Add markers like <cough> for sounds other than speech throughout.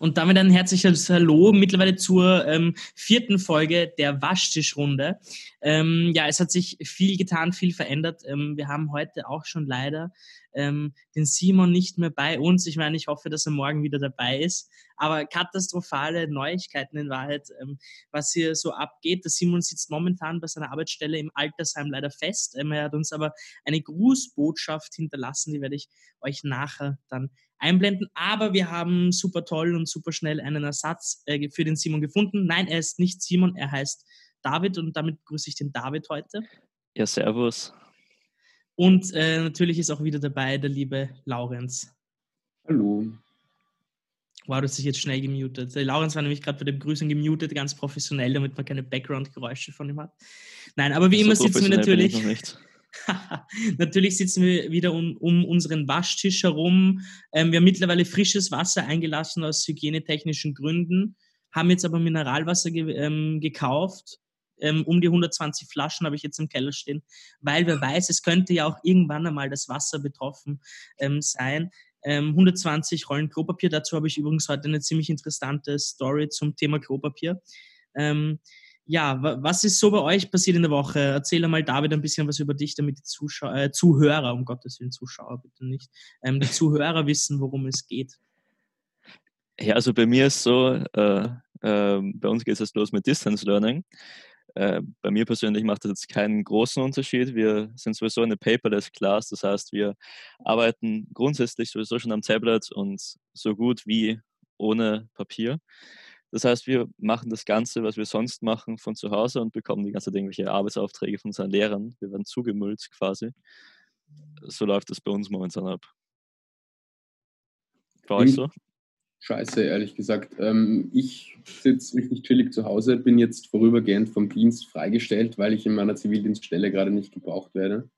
Und damit ein herzliches Hallo mittlerweile zur ähm, vierten Folge der Waschtischrunde. Ähm, ja, es hat sich viel getan, viel verändert. Ähm, wir haben heute auch schon leider ähm, den Simon nicht mehr bei uns. Ich meine, ich hoffe, dass er morgen wieder dabei ist. Aber katastrophale Neuigkeiten in Wahrheit, ähm, was hier so abgeht. Der Simon sitzt momentan bei seiner Arbeitsstelle im Altersheim leider fest. Ähm, er hat uns aber eine Grußbotschaft hinterlassen, die werde ich euch nachher dann einblenden. Aber wir haben super toll und super schnell einen Ersatz äh, für den Simon gefunden. Nein, er ist nicht Simon, er heißt David und damit grüße ich den David heute. Ja, servus. Und äh, natürlich ist auch wieder dabei der liebe Laurenz. Hallo. Wow, du hast dich jetzt schnell gemutet. Der Laurenz war nämlich gerade bei der Begrüßung gemutet, ganz professionell, damit man keine Background-Geräusche von ihm hat. Nein, aber wie so immer sitzen wir natürlich. <laughs> Natürlich sitzen wir wieder um, um unseren Waschtisch herum. Ähm, wir haben mittlerweile frisches Wasser eingelassen aus hygienetechnischen Gründen, haben jetzt aber Mineralwasser ge ähm, gekauft. Ähm, um die 120 Flaschen habe ich jetzt im Keller stehen, weil wer weiß, es könnte ja auch irgendwann einmal das Wasser betroffen ähm, sein. 120 ähm, Rollen Klopapier. Dazu habe ich übrigens heute eine ziemlich interessante Story zum Thema Klopapier. Ähm, ja, was ist so bei euch passiert in der Woche? Erzähl einmal, David, ein bisschen was über dich, damit die Zuschauer, äh, Zuhörer, um Gottes Willen, Zuschauer bitte nicht, ähm, die Zuhörer wissen, worum es geht. Ja, also bei mir ist so, äh, äh, bei uns geht es los mit Distance Learning. Äh, bei mir persönlich macht das jetzt keinen großen Unterschied. Wir sind sowieso eine paperless Class, das heißt, wir arbeiten grundsätzlich sowieso schon am Tablet und so gut wie ohne Papier. Das heißt, wir machen das Ganze, was wir sonst machen, von zu Hause und bekommen die ganze Zeit irgendwelche Arbeitsaufträge von unseren Lehrern. Wir werden zugemüllt quasi. So läuft das bei uns momentan ab. Bei euch so? Scheiße, ehrlich gesagt. Ähm, ich sitze richtig chillig zu Hause, bin jetzt vorübergehend vom Dienst freigestellt, weil ich in meiner Zivildienststelle gerade nicht gebraucht werde.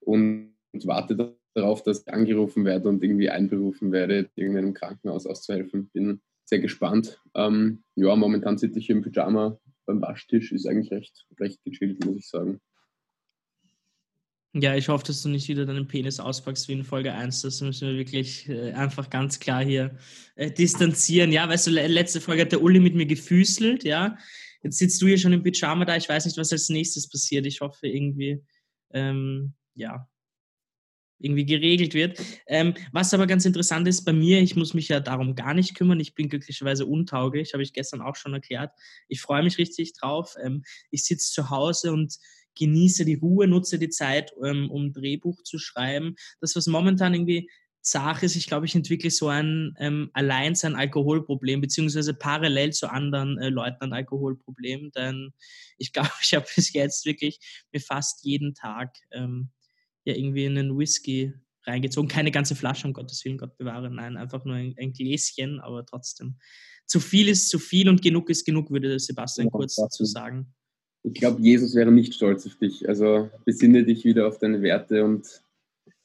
Und warte darauf, dass ich angerufen werde und irgendwie einberufen werde, irgendeinem Krankenhaus auszuhelfen. Bin sehr gespannt. Ähm, ja, momentan sitze ich im Pyjama beim Waschtisch, ist eigentlich recht, recht gechillt, muss ich sagen. Ja, ich hoffe, dass du nicht wieder deinen Penis auspackst wie in Folge 1. Das müssen wir wirklich äh, einfach ganz klar hier äh, distanzieren. Ja, weißt du, letzte Folge hat der Uli mit mir gefüßelt, ja. Jetzt sitzt du hier schon im Pyjama da. Ich weiß nicht, was als nächstes passiert. Ich hoffe irgendwie, ähm, ja, irgendwie geregelt wird. Ähm, was aber ganz interessant ist bei mir, ich muss mich ja darum gar nicht kümmern. Ich bin glücklicherweise untauglich, habe ich gestern auch schon erklärt. Ich freue mich richtig drauf. Ähm, ich sitze zu Hause und genieße die Ruhe, nutze die Zeit, ähm, um Drehbuch zu schreiben. Das, was momentan irgendwie Sache ist, ich glaube, ich entwickle so ein ähm, allein sein Alkoholproblem, beziehungsweise parallel zu anderen äh, Leuten ein Alkoholproblem, denn ich glaube, <laughs> ich habe bis jetzt wirklich mir fast jeden Tag ähm, ja irgendwie in einen Whisky reingezogen. Keine ganze Flasche, um Gottes Willen, Gott bewahre, nein, einfach nur ein, ein Gläschen, aber trotzdem. Zu viel ist zu viel und genug ist genug, würde Sebastian ja, kurz dazu sagen. Ich glaube, Jesus wäre nicht stolz auf dich. Also besinne dich wieder auf deine Werte und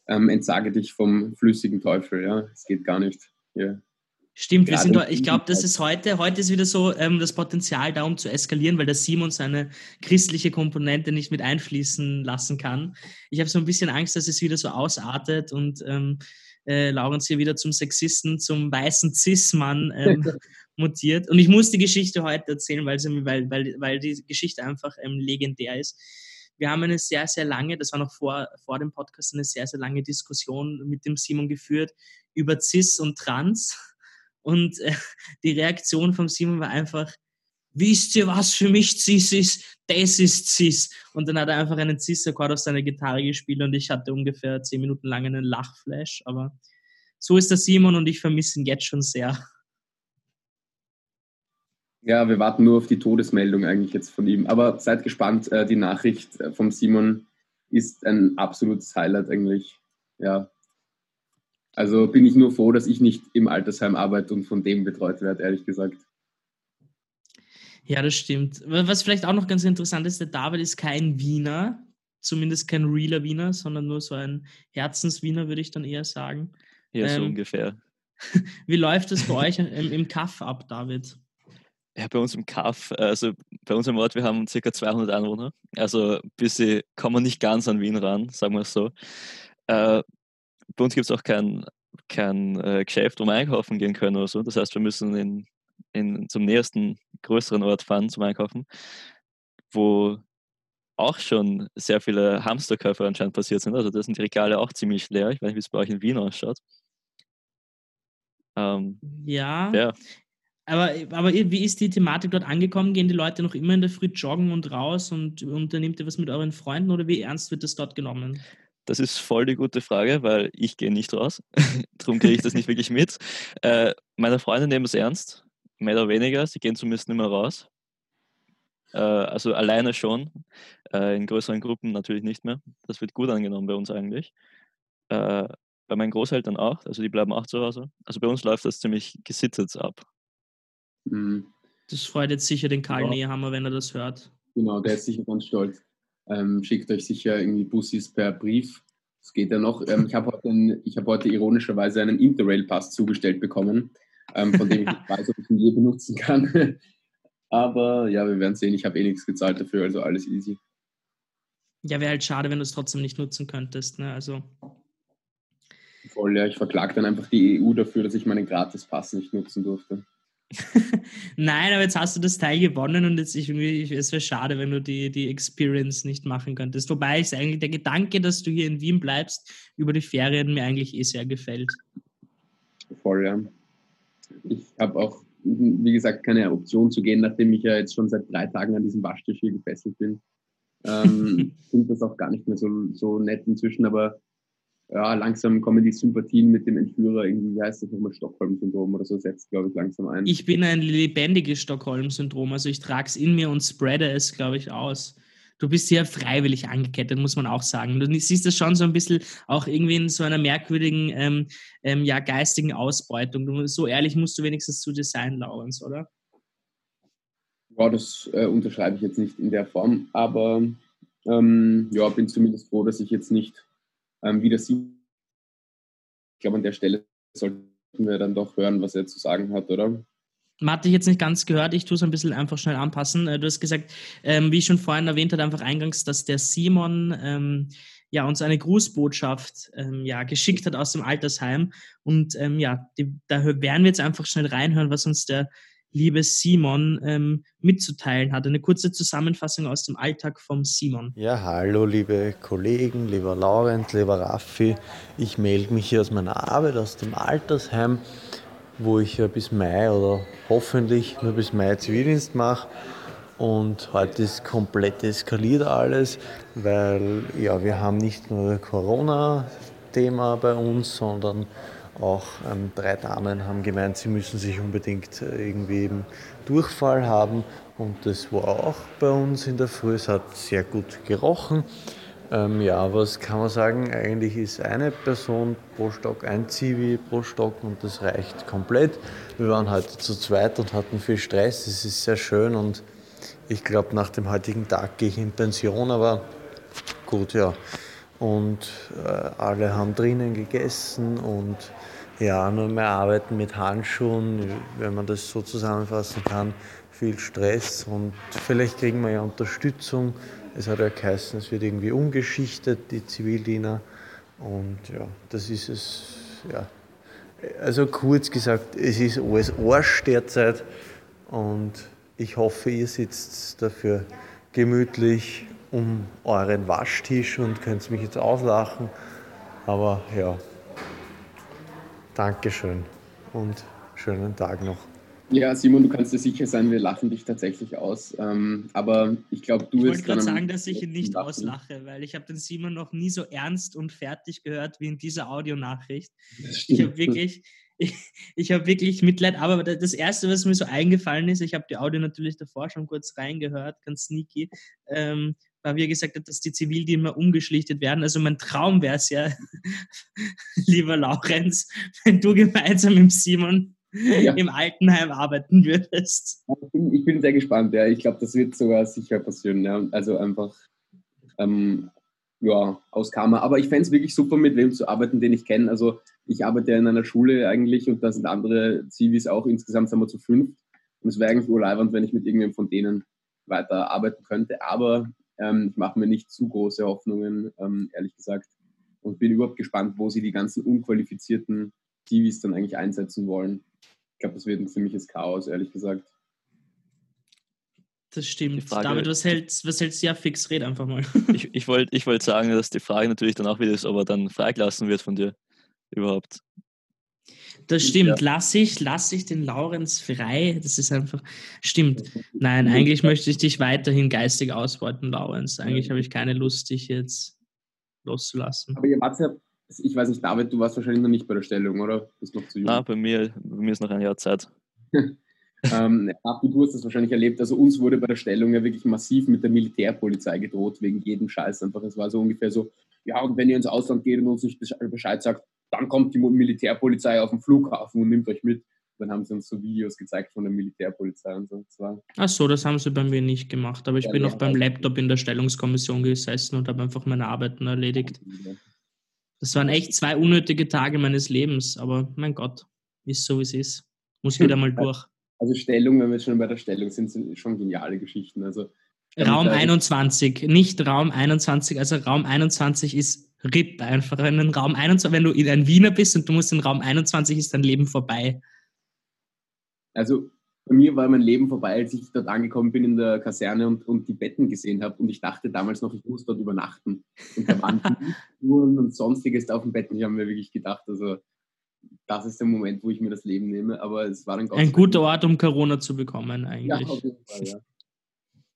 ähm, entsage dich vom flüssigen Teufel. Ja, es geht gar nicht. Hier Stimmt, wir sind, ich glaube, das ist heute, heute ist wieder so ähm, das Potenzial da, um zu eskalieren, weil der Simon seine christliche Komponente nicht mit einfließen lassen kann. Ich habe so ein bisschen Angst, dass es wieder so ausartet und ähm, äh, Laurenz hier wieder zum Sexisten, zum weißen Cis-Mann ähm, <laughs> mutiert. Und ich muss die Geschichte heute erzählen, weil, sie, weil, weil, weil die Geschichte einfach ähm, legendär ist. Wir haben eine sehr, sehr lange, das war noch vor, vor dem Podcast, eine sehr, sehr lange Diskussion mit dem Simon geführt über Cis und Trans und äh, die Reaktion von Simon war einfach, wisst ihr, was für mich Cis ist? Das ist Cis. Und dann hat er einfach einen Cis-Akkord auf seine Gitarre gespielt und ich hatte ungefähr zehn Minuten lang einen Lachflash. Aber so ist der Simon und ich vermisse ihn jetzt schon sehr. Ja, wir warten nur auf die Todesmeldung eigentlich jetzt von ihm. Aber seid gespannt, äh, die Nachricht äh, vom Simon ist ein absolutes Highlight eigentlich. Ja, also bin ich nur froh, dass ich nicht im Altersheim arbeite und von dem betreut werde, ehrlich gesagt. Ja, das stimmt. Was vielleicht auch noch ganz interessant ist, der David ist kein Wiener, zumindest kein realer Wiener, sondern nur so ein Herzenswiener, würde ich dann eher sagen. Ja, so ähm, ungefähr. <laughs> Wie läuft es bei euch im, im Kaff ab, David? Ja, bei uns im Kaff, also bei uns im Ort, wir haben ca. 200 Einwohner. Also bis sie kommen nicht ganz an Wien ran, sagen wir es so. Äh, bei uns gibt es auch kein kein äh, Geschäft, wo wir einkaufen gehen können oder so. Das heißt, wir müssen in, in, zum nächsten größeren Ort fahren zum Einkaufen, wo auch schon sehr viele Hamsterkäufe anscheinend passiert sind. Also da sind die Regale auch ziemlich leer. Ich weiß nicht, wie es bei euch in Wien ausschaut. Ähm, ja. ja. Aber, aber wie ist die Thematik dort angekommen? Gehen die Leute noch immer in der Früh joggen und raus und unternehmt ihr was mit euren Freunden oder wie ernst wird das dort genommen? Das ist voll die gute Frage, weil ich gehe nicht raus. <laughs> Darum kriege ich das nicht wirklich mit. Äh, meine Freunde nehmen es ernst, mehr oder weniger. Sie gehen zumindest nicht mehr raus. Äh, also alleine schon. Äh, in größeren Gruppen natürlich nicht mehr. Das wird gut angenommen bei uns eigentlich. Äh, bei meinen Großeltern auch. Also die bleiben auch zu Hause. Also bei uns läuft das ziemlich gesittet ab. Mhm. Das freut jetzt sicher den Karl ja. Nehammer, wenn er das hört. Genau, der ist sicher ganz stolz. Ähm, schickt euch sicher irgendwie Bussis per Brief. Das geht ja noch. Ähm, ich habe heute, hab heute ironischerweise einen Interrail-Pass zugestellt bekommen, ähm, von dem ich nicht <laughs> weiß, ob ich ihn je benutzen kann. <laughs> Aber ja, wir werden sehen. Ich habe eh nichts gezahlt dafür, also alles easy. Ja, wäre halt schade, wenn du es trotzdem nicht nutzen könntest. Ne? Also. Voll, ja. Ich verklage dann einfach die EU dafür, dass ich meinen Gratis-Pass nicht nutzen durfte. Nein, aber jetzt hast du das Teil gewonnen und jetzt ich irgendwie, es wäre schade, wenn du die, die Experience nicht machen könntest. Wobei es eigentlich der Gedanke, dass du hier in Wien bleibst über die Ferien mir eigentlich eh sehr gefällt. Voll, ja. Ich habe auch, wie gesagt, keine Option zu gehen, nachdem ich ja jetzt schon seit drei Tagen an diesem Waschtisch hier gefesselt bin. Ähm, <laughs> finde das auch gar nicht mehr so, so nett inzwischen, aber ja, langsam kommen die Sympathien mit dem Entführer, irgendwie, wie heißt das nochmal, Stockholm-Syndrom oder so, setzt, glaube ich, langsam ein. Ich bin ein lebendiges Stockholm-Syndrom, also ich trage es in mir und spreade es, glaube ich, aus. Du bist ja freiwillig angekettet, muss man auch sagen. Du siehst das schon so ein bisschen auch irgendwie in so einer merkwürdigen, ähm, ähm, ja, geistigen Ausbeutung. Du, so ehrlich musst du wenigstens zu dir sein, Laurens, oder? Ja, das äh, unterschreibe ich jetzt nicht in der Form, aber ähm, ja, bin zumindest froh, dass ich jetzt nicht ähm, wie das sieht. Ich glaube, an der Stelle sollten wir dann doch hören, was er zu sagen hat, oder? Man hat dich jetzt nicht ganz gehört, ich tue es ein bisschen einfach schnell anpassen. Äh, du hast gesagt, ähm, wie ich schon vorhin erwähnt habe, einfach eingangs, dass der Simon ähm, ja, uns eine Grußbotschaft ähm, ja, geschickt hat aus dem Altersheim. Und ähm, ja, die, da werden wir jetzt einfach schnell reinhören, was uns der liebe Simon ähm, mitzuteilen hat. Eine kurze Zusammenfassung aus dem Alltag vom Simon. Ja, hallo liebe Kollegen, lieber Laurent, lieber Raffi. Ich melde mich hier aus meiner Arbeit, aus dem Altersheim, wo ich ja bis Mai oder hoffentlich nur bis Mai Zivildienst mache. Und heute ist komplett eskaliert alles, weil ja, wir haben nicht nur Corona-Thema bei uns, sondern auch ähm, drei Damen haben gemeint, sie müssen sich unbedingt äh, irgendwie eben Durchfall haben. Und das war auch bei uns in der Früh. Es hat sehr gut gerochen. Ähm, ja, was kann man sagen? Eigentlich ist eine Person pro Stock, ein Zivi pro Stock und das reicht komplett. Wir waren heute zu zweit und hatten viel Stress. Es ist sehr schön und ich glaube, nach dem heutigen Tag gehe ich in Pension, aber gut, ja. Und äh, alle haben drinnen gegessen und ja, nur mehr arbeiten mit Handschuhen, wenn man das so zusammenfassen kann, viel Stress und vielleicht kriegen wir ja Unterstützung. Es hat ja geheißen, es wird irgendwie umgeschichtet, die Zivildiener. Und ja, das ist es, ja. Also kurz gesagt, es ist alles Arsch derzeit und ich hoffe, ihr sitzt dafür gemütlich um euren Waschtisch und könnt mich jetzt auslachen. Aber ja, Dankeschön und schönen Tag noch. Ja, Simon, du kannst dir sicher sein, wir lachen dich tatsächlich aus. Ähm, aber ich glaube, du Ich wollte gerade sagen, dass ich ihn nicht lachen. auslache, weil ich habe den Simon noch nie so ernst und fertig gehört wie in dieser Audionachricht. Ich habe wirklich, ich, ich habe wirklich Mitleid. Aber das Erste, was mir so eingefallen ist, ich habe die Audio natürlich davor schon kurz reingehört, ganz sneaky. Ähm, wie er gesagt hat, dass die Zivildiener umgeschlichtet werden. Also mein Traum wäre es ja, <laughs> lieber Laurenz, wenn du gemeinsam mit Simon ja. im Altenheim arbeiten würdest. Ich bin, ich bin sehr gespannt, ja. Ich glaube, das wird sogar sicher passieren. Ja. Also einfach ähm, ja, aus Karma. Aber ich fände es wirklich super, mit wem zu arbeiten, den ich kenne. Also ich arbeite ja in einer Schule eigentlich und da sind andere Zivis auch. Insgesamt sind wir zu fünf. Und es wäre eigentlich urleibend, wenn ich mit irgendjemandem von denen weiter arbeiten könnte. Aber ähm, ich mache mir nicht zu große Hoffnungen, ähm, ehrlich gesagt. Und bin überhaupt gespannt, wo sie die ganzen unqualifizierten Zivis dann eigentlich einsetzen wollen. Ich glaube, das wird ein ziemliches Chaos, ehrlich gesagt. Das stimmt. Frage- David, was hältst, was hältst du? Ja, fix, red einfach mal. <laughs> Ich, ich wollte ich wollt sagen, dass die Frage natürlich dann auch wieder ist, ob er dann freigelassen wird von dir überhaupt. Das stimmt. Lass ich, lass ich den Laurenz frei. Das ist einfach. Stimmt. Nein, eigentlich möchte ich dich weiterhin geistig ausbeuten, Laurenz. Eigentlich habe ich keine Lust, dich jetzt loszulassen. Aber ihr wart ja, ich weiß nicht, David, du warst wahrscheinlich noch nicht bei der Stellung, oder? Bist noch zu jung. Na, bei mir, bei mir ist noch ein Jahr Zeit. <laughs> Ähm, du hast das wahrscheinlich erlebt. Also uns wurde bei der Stellung ja wirklich massiv mit der Militärpolizei gedroht, wegen jedem Scheiß einfach. Es war so ungefähr so, ja, und wenn ihr ins Ausland geht und uns nicht Besche- Bescheid sagt, dann kommt die Militärpolizei auf den Flughafen und nimmt euch mit. Dann haben sie uns so Videos gezeigt von der Militärpolizei und so. Ach so, das haben sie bei mir nicht gemacht. Aber ich Ja, bin ja, noch beim aber- Laptop in der Stellungskommission gesessen und habe einfach meine Arbeiten erledigt. Das waren echt zwei unnötige Tage meines Lebens. Aber mein Gott, ist so, wie es ist. Muss wieder mal <laughs> durch. Also Stellung, wenn wir schon bei der Stellung sind, sind schon geniale Geschichten. Also Raum damit- 21, nicht Raum 21. Also Raum 21 ist RIP einfach. Wenn, ein Raum 21, wenn du in ein Wiener bist und du musst in Raum 21, ist dein Leben vorbei. Also bei mir war mein Leben vorbei, als ich dort angekommen bin in der Kaserne und, und die Betten gesehen habe. Und ich dachte damals noch, ich muss dort übernachten. Und da waren <laughs> Uhren und sonstiges auf dem Bett. Ich habe mir wirklich gedacht, also das ist der Moment, wo ich mir das Leben nehme. Aber es war dann Ein guter Ort, um Corona zu bekommen, Ja, eigentlich. auf jeden Fall, ja.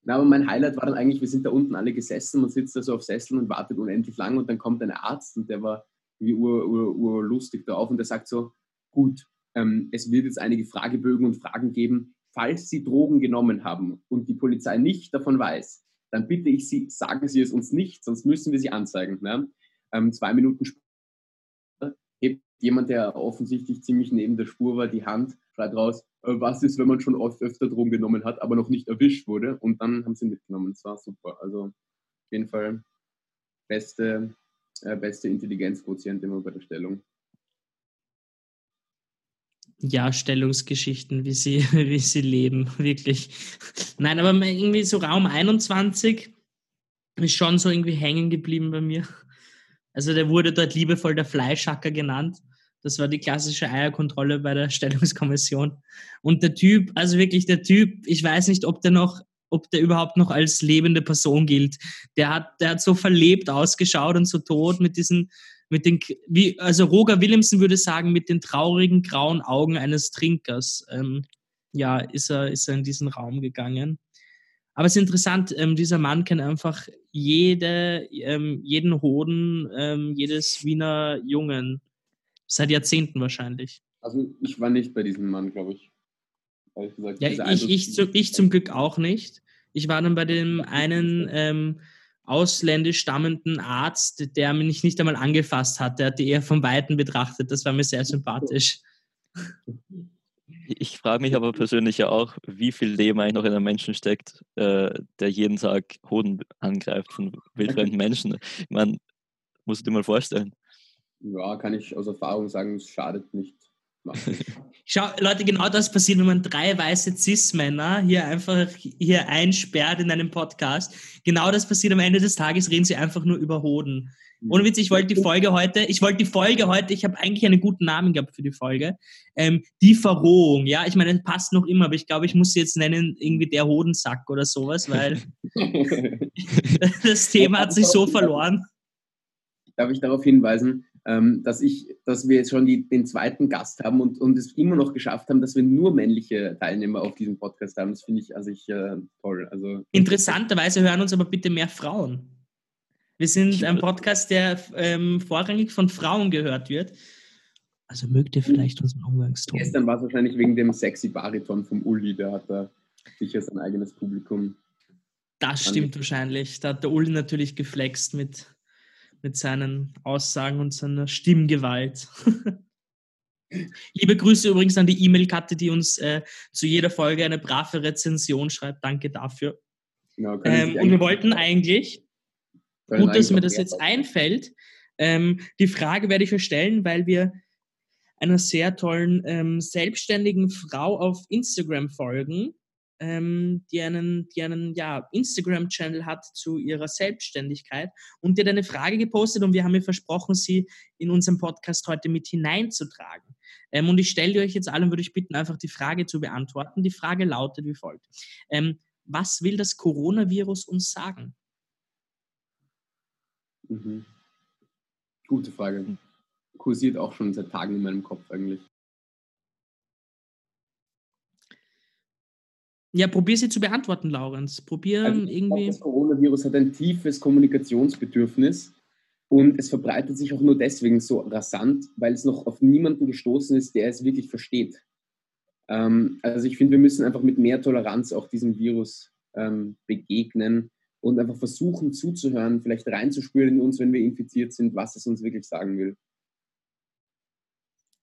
Na, aber mein Highlight war dann eigentlich, wir sind da unten alle gesessen, man sitzt da so auf Sesseln und wartet unendlich lang und dann kommt ein Arzt und der war wie ur, ur, urlustig da auf und der sagt so, gut, ähm, es wird jetzt einige Fragebögen und Fragen geben, falls Sie Drogen genommen haben und die Polizei nicht davon weiß, dann bitte ich Sie, sagen Sie es uns nicht, sonst müssen wir Sie anzeigen. Ne? Ähm, zwei Minuten später hebt jemand, der offensichtlich ziemlich neben der Spur war, die Hand, schreit raus, was ist, wenn man schon oft öfter Drogen genommen hat, aber noch nicht erwischt wurde. Und dann haben sie mitgenommen. Das war super. Also auf jeden Fall beste, äh, beste Intelligenzquotient immer bei der Stellung. Ja, Stellungsgeschichten, wie sie, <laughs> wie sie leben, wirklich. Nein, aber irgendwie so Raum 21 ist schon so irgendwie hängen geblieben bei mir. Also der wurde dort liebevoll der Fleischhacker genannt. Das war die klassische Eierkontrolle bei der <laughs> Stellungskommission. Und der Typ, also wirklich der Typ, ich weiß nicht, ob der noch, ob der überhaupt noch als lebende Person gilt. Der hat, der hat so verlebt ausgeschaut und so tot mit diesen, mit den, wie, also Roger Willemsen würde sagen, mit den traurigen grauen Augen eines Trinkers. Ähm, ja, ist er, ist er in diesen Raum gegangen. Aber es ist interessant, ähm, dieser Mann kennt einfach jede, ähm, jeden Hoden, ähm, jedes Wiener Jungen. Seit Jahrzehnten wahrscheinlich. Also ich war nicht bei diesem Mann, glaube ich. Ehrlich gesagt, Ja, ich, Eindruck- ich, zu, ich zum Glück auch nicht. Ich war dann bei dem einen ähm, ausländisch stammenden Arzt, der mich nicht einmal angefasst hat. Der hat die eher von Weitem betrachtet. Das war mir sehr sympathisch. Ich frage mich aber persönlich ja auch, wie viel Leben eigentlich noch in einem Menschen steckt, äh, der jeden Tag Hoden angreift von wildfremden <laughs> Menschen. Ich meine, musst du dir mal vorstellen. Ja, kann ich aus Erfahrung sagen, es schadet nicht. <laughs> Schau, Leute, genau das passiert, wenn man drei weiße Cis-Männer hier einfach hier einsperrt in einem Podcast. Genau das passiert am Ende des Tages, reden sie einfach nur über Hoden. Ohne Witz, ich wollte die Folge heute, ich wollte die Folge heute, ich habe eigentlich einen guten Namen gehabt für die Folge. Ähm, die Verrohung, ja, ich meine, das passt noch immer, aber ich glaube, ich muss sie jetzt nennen, irgendwie der Hodensack oder sowas, weil <laughs> <laughs> das Thema hat sich so verloren. Darf ich darauf hinweisen, ähm, dass, ich, dass wir jetzt schon die, den zweiten Gast haben und, und es immer noch geschafft haben, dass wir nur männliche Teilnehmer auf diesem Podcast haben. Das finde ich also ich äh, toll. Also Interessanterweise hören uns aber bitte mehr Frauen. Wir sind ein Podcast, der ähm, vorrangig von Frauen gehört wird. Also mögt ihr vielleicht unseren Umgangston. Gestern war es wahrscheinlich wegen dem sexy Bariton vom Uli, der hat da sicher sein eigenes Publikum. Das stimmt wahrscheinlich. Da hat der Uli natürlich geflext mit, mit seinen Aussagen und seiner Stimmgewalt. <laughs> Liebe Grüße übrigens an die E-Mail-Karte, die uns äh, zu jeder Folge eine brave Rezension schreibt. Danke dafür. Genau, Ähm, und wir wollten eigentlich, gut, dass eigentlich mir das jetzt einfällt, ähm, die Frage werde ich euch stellen, weil wir einer sehr tollen ähm, selbstständigen Frau auf Instagram folgen, ähm, die einen, die einen ja, Instagram-Channel hat zu ihrer Selbstständigkeit und die hat eine Frage gepostet und wir haben ihr versprochen, sie in unserem Podcast heute mit hineinzutragen. Ähm, und ich stelle euch jetzt allen, würde ich bitten, einfach die Frage zu beantworten. Die Frage lautet wie folgt. Ähm, was will das Coronavirus uns sagen? Mhm. Gute Frage. Kursiert auch schon seit Tagen in meinem Kopf eigentlich. Ja, probier sie zu beantworten, Laurenz. Probier also irgendwie. Glaub, das Coronavirus hat ein tiefes Kommunikationsbedürfnis und es verbreitet sich auch nur deswegen so rasant, weil es noch auf niemanden gestoßen ist, der es wirklich versteht. Ähm, also ich finde, wir müssen einfach mit mehr Toleranz auch diesem Virus ähm, begegnen und einfach versuchen zuzuhören, vielleicht reinzuspüren in uns, wenn wir infiziert sind, was es uns wirklich sagen will.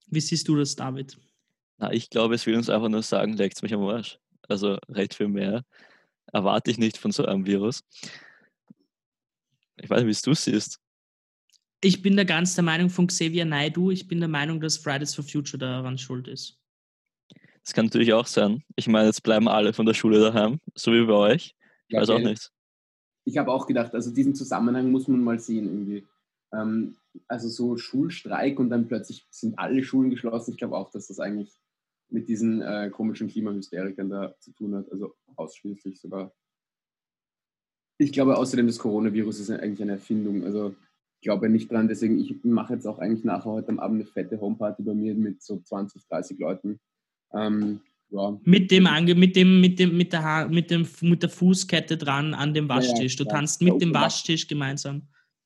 Wie siehst du das, David? Na, ich glaube, es will uns einfach nur sagen, legt mich am Arsch. Also recht viel mehr erwarte ich nicht von so einem Virus. Ich weiß nicht, wie du es siehst. Ich bin da ganz der Meinung von Xavier Naidu. Ich bin der Meinung, dass Fridays for Future daran schuld ist. Das kann natürlich auch sein. Ich meine, jetzt bleiben alle von der Schule daheim, so wie bei euch. Ich ja, weiß auch nicht. Ich habe auch gedacht, also diesen Zusammenhang muss man mal sehen irgendwie. Ähm, also so Schulstreik und dann plötzlich sind alle Schulen geschlossen. Ich glaube auch, dass das eigentlich mit diesen äh, komischen Klimahysterikern da zu tun hat, also ausschließlich sogar. Ich glaube außerdem, das Coronavirus ist eigentlich eine Erfindung. Also ich glaube nicht dran, deswegen ich mache jetzt auch eigentlich nachher heute am Abend eine fette Homeparty bei mir mit so 20, 30 Leuten. Ähm, ja. Mit dem mit dem mit dem mit der mit dem mit der Fußkette dran an dem Waschtisch. Du ja, tanzt mit dem Waschtisch gemeinsam.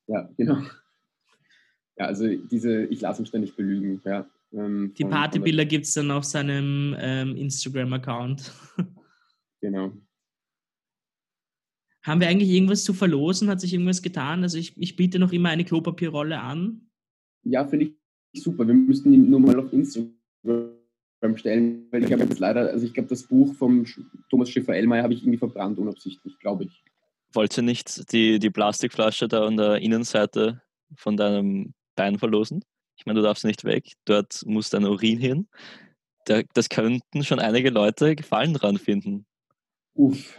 Ja, genau. Ja, also diese, ich lasse mich nicht belügen. Ja. Ähm, Die Partybilder gibt es dann auf seinem ähm, Instagram-Account. Genau. Haben wir eigentlich irgendwas zu verlosen? Hat sich irgendwas getan? Also ich, ich biete noch immer eine Klopapierrolle an. Ja, finde ich super. Wir müssten ihn nur mal auf Instagram stellen, weil ich habe jetzt leider, also ich glaube, das Buch vom Thomas Schiffer-Ellmeier habe ich irgendwie verbrannt, unabsichtlich, glaube ich. Wolltest du nicht die, die Plastikflasche da an der Innenseite von deinem Bein verlosen? Ich meine, du darfst nicht weg, dort muss dein Urin hin. Da, das könnten schon einige Leute Gefallen dran finden. Uff.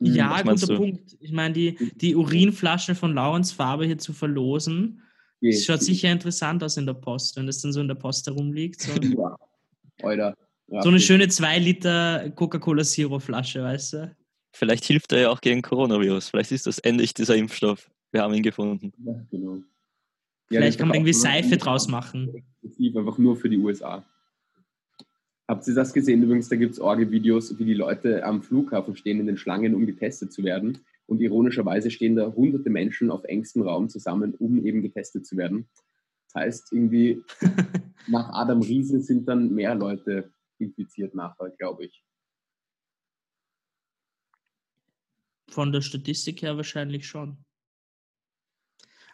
Ja, guter du? Punkt. Ich meine, die, die Urinflasche von Laurens Farbe hier zu verlosen, das schaut sicher interessant aus in der Post, wenn das dann so in der Post herumliegt. So, <laughs> ja. Alter, ja, so eine schöne 2 Liter Coca-Cola Zero Flasche, weißt du? Vielleicht hilft er ja auch gegen Coronavirus. Vielleicht ist das endlich dieser Impfstoff. Wir haben ihn gefunden. Ja, genau. Vielleicht kann man irgendwie Seife draus machen. Einfach nur für die USA. Habt ihr das gesehen? Übrigens, da gibt es Orge-Videos, wie die Leute am Flughafen stehen in den Schlangen, um getestet zu werden. Und ironischerweise stehen da hunderte Menschen auf engstem Raum zusammen, um eben getestet zu werden. Das heißt, irgendwie <laughs> nach Adam Riese sind dann mehr Leute infiziert nachher, glaube ich. Von der Statistik her wahrscheinlich schon.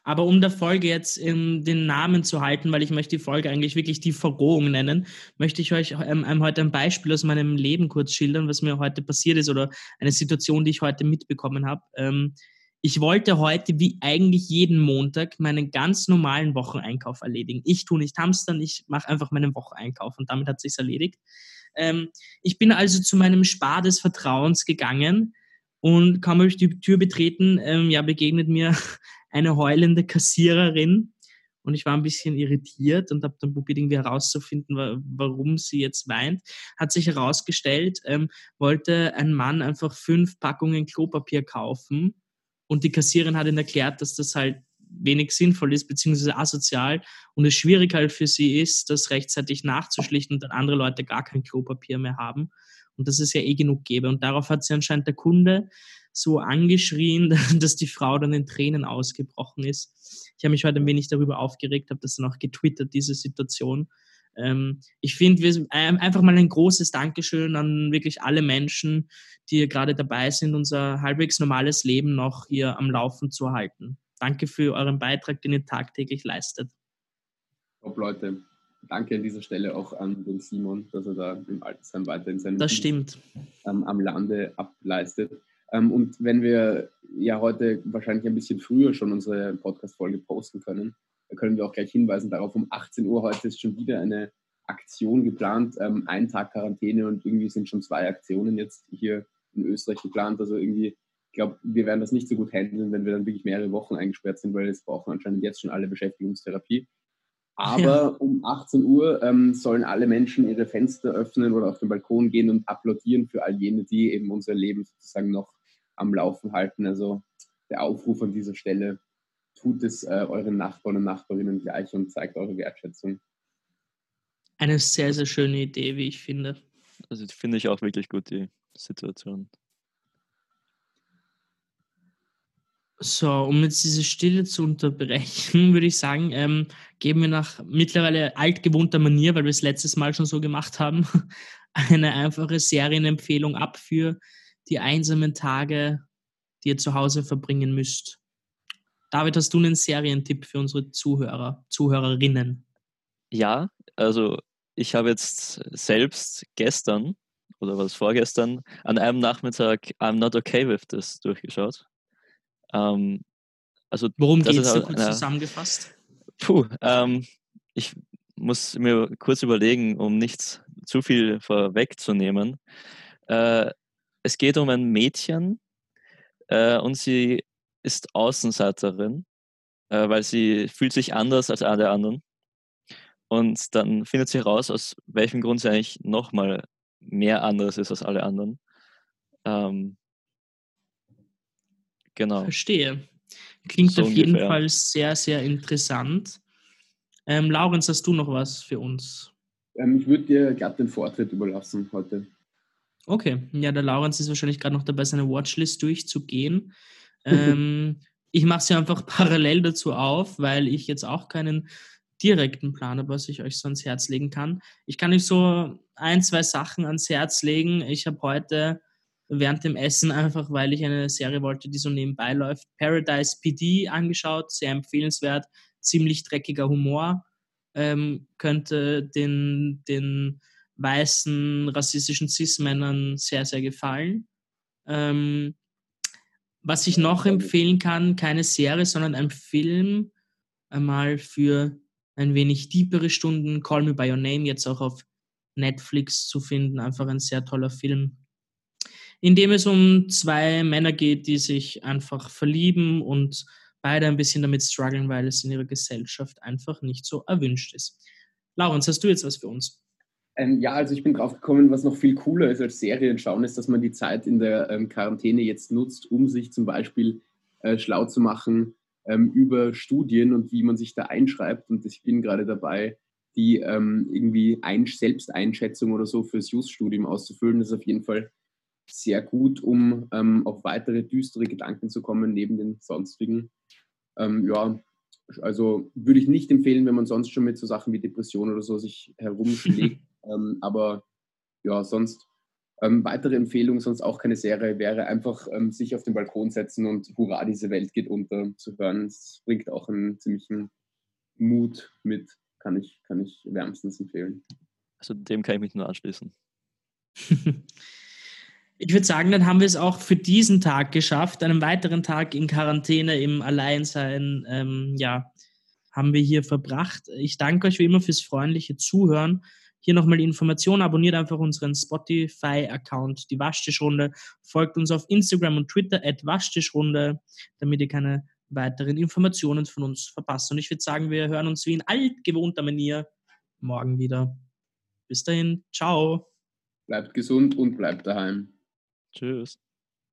Aber um der Folge jetzt ähm, den Namen zu halten, weil ich möchte die Folge eigentlich wirklich die Verrohung nennen, möchte ich euch ähm, heute ein Beispiel aus meinem Leben kurz schildern, was mir heute passiert ist oder eine Situation, die ich heute mitbekommen habe. Ähm, ich wollte heute wie eigentlich jeden Montag meinen ganz normalen Wocheneinkauf erledigen. Ich tue nicht hamstern, ich mache einfach meinen Wocheneinkauf und damit hat sich's erledigt. Ähm, ich bin also zu meinem Spar des Vertrauens gegangen und kaum habe ich die Tür betreten, ähm, ja, begegnet mir eine heulende Kassiererin und ich war ein bisschen irritiert und habe dann probiert, irgendwie herauszufinden, warum sie jetzt weint. Hat sich herausgestellt, ähm, wollte ein Mann einfach fünf Packungen Klopapier kaufen und die Kassiererin hat ihn erklärt, dass das halt wenig sinnvoll ist, beziehungsweise asozial und es schwierig halt für sie ist, das rechtzeitig nachzuschlichten und dann andere Leute gar kein Klopapier mehr haben und dass es ja eh genug gäbe. Und darauf hat sie anscheinend der Kunde so angeschrien, <laughs> dass die Frau dann in Tränen ausgebrochen ist. Ich habe mich heute ein wenig darüber aufgeregt, habe das dann auch getwittert, diese Situation. Ähm, ich finde, wir einfach mal ein großes Dankeschön an wirklich alle Menschen, die gerade dabei sind, unser halbwegs normales Leben noch hier am Laufen zu halten. Danke für euren Beitrag, den ihr tagtäglich leistet. Top, Leute. Danke an dieser Stelle auch an den Simon, dass er da im Altersheim weiter in seinem das stimmt. Ähm, am Lande ableistet. Ähm, und wenn wir ja heute wahrscheinlich ein bisschen früher schon unsere Podcast-Folge posten können, dann können wir auch gleich hinweisen darauf, um 18 Uhr heute ist schon wieder eine Aktion geplant, ähm, ein Tag Quarantäne und irgendwie sind schon zwei Aktionen jetzt hier in Österreich geplant. Also irgendwie, ich glaube, wir werden das nicht so gut handeln, wenn wir dann wirklich mehrere Wochen eingesperrt sind, weil es brauchen anscheinend jetzt schon alle Beschäftigungstherapie. Aber ja. um 18 Uhr ähm, sollen alle Menschen ihre Fenster öffnen oder auf den Balkon gehen und applaudieren für all jene, die eben unser Leben sozusagen noch am Laufen halten. Also der Aufruf an dieser Stelle, tut es äh, euren Nachbarn und Nachbarinnen gleich und zeigt eure Wertschätzung. Eine sehr, sehr schöne Idee, wie ich finde. Also finde ich auch wirklich gut, die Situation. So, um jetzt diese Stille zu unterbrechen, <laughs> würde ich sagen, ähm, geben wir nach mittlerweile altgewohnter Manier, weil wir es letztes Mal schon so gemacht haben, <laughs> eine einfache Serienempfehlung ab für die einsamen Tage, die ihr zu Hause verbringen müsst. David, hast du einen Serientipp für unsere Zuhörer, Zuhörerinnen? Ja, also ich habe jetzt selbst gestern oder was vorgestern an einem Nachmittag I'm Not Okay With This durchgeschaut. Ähm, also Worum geht es so kurz zusammengefasst? Puh, ähm, ich muss mir kurz überlegen, um nichts zu viel vorwegzunehmen. Äh, es geht um ein Mädchen äh, und sie ist Außenseiterin, äh, weil sie fühlt sich anders als alle anderen. Und dann findet sie heraus, aus welchem Grund sie eigentlich nochmal mehr anderes ist als alle anderen. Ähm, Genau. Verstehe. Klingt so auf jeden Fall sehr, sehr interessant. Ähm, Laurenz, hast du noch was für uns? Ähm, ich würde dir gerade den Vortritt überlassen heute. Okay, ja, der Laurenz ist wahrscheinlich gerade noch dabei, seine Watchlist durchzugehen. <laughs> ähm, ich mache sie einfach <laughs> parallel dazu auf, weil ich jetzt auch keinen direkten Plan habe, was ich euch so ans Herz legen kann. Ich kann euch so ein, zwei Sachen ans Herz legen. Ich habe heute während dem Essen, einfach weil ich eine Serie wollte, die so nebenbei läuft. Paradise PD angeschaut, sehr empfehlenswert, ziemlich dreckiger Humor, ähm, könnte den, den weißen, rassistischen Cis-Männern sehr, sehr gefallen. Ähm, was ich noch empfehlen kann, keine Serie, sondern ein Film, einmal für ein wenig tiefere Stunden, Call Me By Your Name, jetzt auch auf Netflix zu finden, einfach ein sehr toller Film in dem es um zwei Männer geht, die sich einfach verlieben und beide ein bisschen damit strugglen, weil es in ihrer Gesellschaft einfach nicht so erwünscht ist. Laurens, hast du jetzt was für uns? Ähm, ja, also ich bin drauf gekommen, was noch viel cooler ist als Serien schauen, ist, dass man die Zeit in der ähm, Quarantäne jetzt nutzt, um sich zum Beispiel äh, schlau zu machen ähm, über Studien und wie man sich da einschreibt. Und ich bin gerade dabei, die ähm, irgendwie Ein Selbsteinschätzung oder so fürs Just-Studium auszufüllen. Das ist auf jeden Fall sehr gut, um ähm, auf weitere düstere Gedanken zu kommen, neben den sonstigen. Ähm, ja, also würde ich nicht empfehlen, wenn man sonst schon mit so Sachen wie Depression oder so sich herumschlägt. <laughs> ähm, aber ja, sonst ähm, weitere Empfehlung, sonst auch keine Serie, wäre einfach ähm, sich auf den Balkon setzen und Hurra, diese Welt geht unter zu hören. Es bringt auch einen ziemlichen Mut mit, kann ich, kann ich wärmstens empfehlen. Also dem kann ich mich nur anschließen. Ich würde sagen, dann haben wir es auch für diesen Tag geschafft. Einen weiteren Tag in Quarantäne, im Alleinsein, ähm, ja, haben wir hier verbracht. Ich danke euch wie immer fürs freundliche Zuhören. Hier nochmal die Information. Abonniert einfach unseren Spotify-Account, die Waschtischrunde. Folgt uns auf Instagram und Twitter at Waschtischrunde, damit ihr keine weiteren Informationen von uns verpasst. Und ich würde sagen, wir hören uns wie in altgewohnter Manier morgen wieder. Bis dahin, ciao. Bleibt gesund und bleibt daheim. Tschüss.